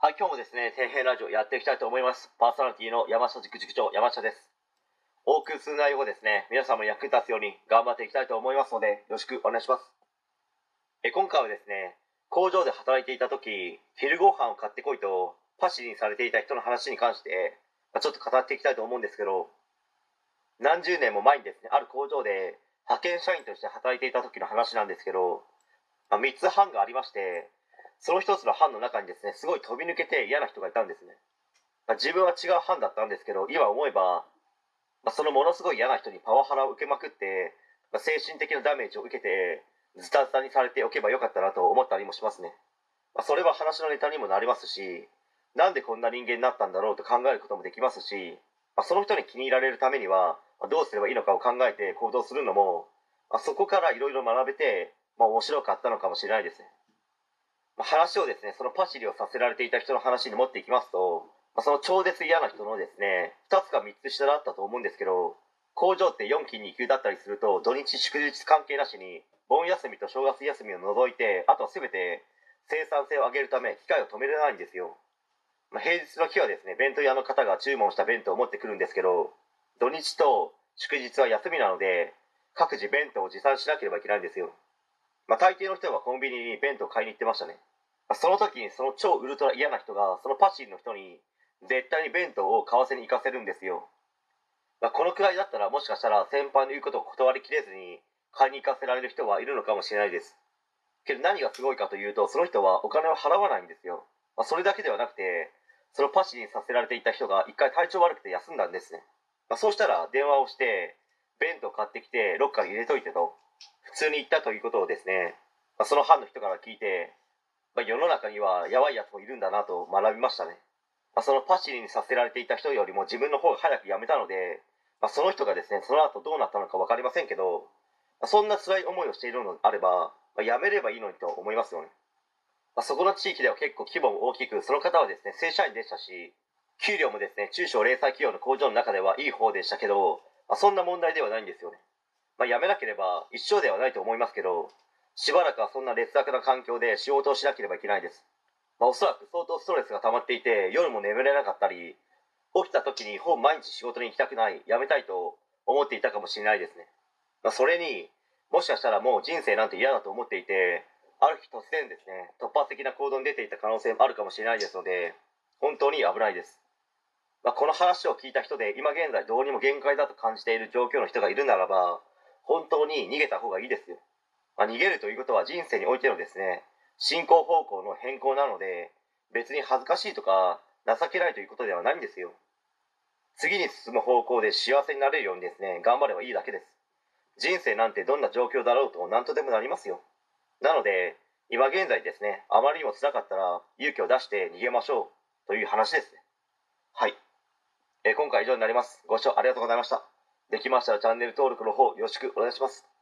はい、今日もですね、底辺ラジオやっていきたいと思います。パーソナリティの山下塾塾長、山下です。多く数内容をですね、皆さんも役に立つように頑張っていきたいと思いますので、よろしくお願いします。え今回はですね、工場で働いていた時、昼ご飯を買ってこいと、パシリにされていた人の話に関して、まちょっと語っていきたいと思うんですけど、何十年も前にですね、ある工場で派遣社員として働いていた時の話なんですけど、まあ、3つ班がありまして、その一つの班の中にですね、すごい飛び抜けて嫌な人がいたんですね。まあ、自分は違う班だったんですけど、今思えば、まあ、そのものすごい嫌な人にパワハラを受けまくって、まあ、精神的なダメージを受けて、ズタズタにされておけばよかったなと思ったりもしますね。まあ、それは話のネタにもなりますし、なんでこんな人間になったんだろうと考えることもできますし、まあ、その人に気に入られるためには、まあどうすればいいのかを考えて行動するのも、まあ、そこからいろいろ学べて、まあ、面白かったのかもしれないですね。まあ、話をですね、そのパシリをさせられていた人の話に持っていきますと、まあ、その超絶嫌な人のですね、2つか3つ下だったと思うんですけど、工場って4期2級だったりすると、土日祝日関係なしに、盆休みと正月休みを除いて、あとは全て生産性を上げるため、機械を止めれないんですよ。まあ、平日の日はですね、弁当屋の方が注文した弁当を持ってくるんですけど、土日と祝日は休みなので、各自弁当を持参しなければいけないんですよ。まあ、大抵の人はコンビニに弁当を買いに行ってましたね。その時にその超ウルトラ嫌な人が、そのパシリの人に、絶対に弁当を買わせに行かせるんですよ。まあ、このくらいだったらもしかしたら先輩の言うことを断りきれずに買いに行かせられる人はいるのかもしれないです。けど何がすごいかというと、その人はお金を払わないんですよ。まあ、それだけではなくて、そのパシリにさせられていた人が一回体調悪くて休んだんですね。まあ、そうしたら電話をして、弁当買ってきてロッカーに入れといてと、普通に言ったということをですね、まあ、その班の人から聞いて、まあ、世の中にはやばいやつもいるんだなと学びましたね。まあ、そのパシリにさせられていた人よりも自分の方が早く辞めたので、まあ、その人がですね、その後どうなったのか分かりませんけど、まあ、そんな辛い思いをしているのであれば、まあ、辞めればいいのにと思いますよね。まあ、そこの地域では結構規模も大きく、その方はですね、正社員でしたし、給料もですね、中小零細企業の工場の中ではいい方でしたけど、まあ、そんな問題ではないんですよね。まあ、辞めなければ一生ではないと思いますけど、しばらくはそんな劣悪な環境で仕事をしなければいけないです。まあ、おそらく相当ストレスが溜まっていて、夜も眠れなかったり、起きた時にほぼ毎日仕事に行きたくない、辞めたいと思っていたかもしれないですね。まあ、それに、もしかしたらもう人生なんて嫌だと思っていて、ある日突然ですね、突発的な行動に出ていた可能性もあるかもしれないですので、本当に危ないです。まあ、この話を聞いた人で今現在どうにも限界だと感じている状況の人がいるならば、本当に逃げた方がいいですよ。まあ、逃げるということは人生においてのですね、進行方向の変更なので、別に恥ずかしいとか情けないということではないんですよ。次に進む方向で幸せになれるようにですね、頑張ればいいだけです。人生なんてどんな状況だろうと何とでもなりますよ。なので、今現在ですね、あまりにも辛かったら勇気を出して逃げましょうという話ですね。はい。え今回以上になります。ご視聴ありがとうございました。できましたらチャンネル登録の方よろしくお願いします。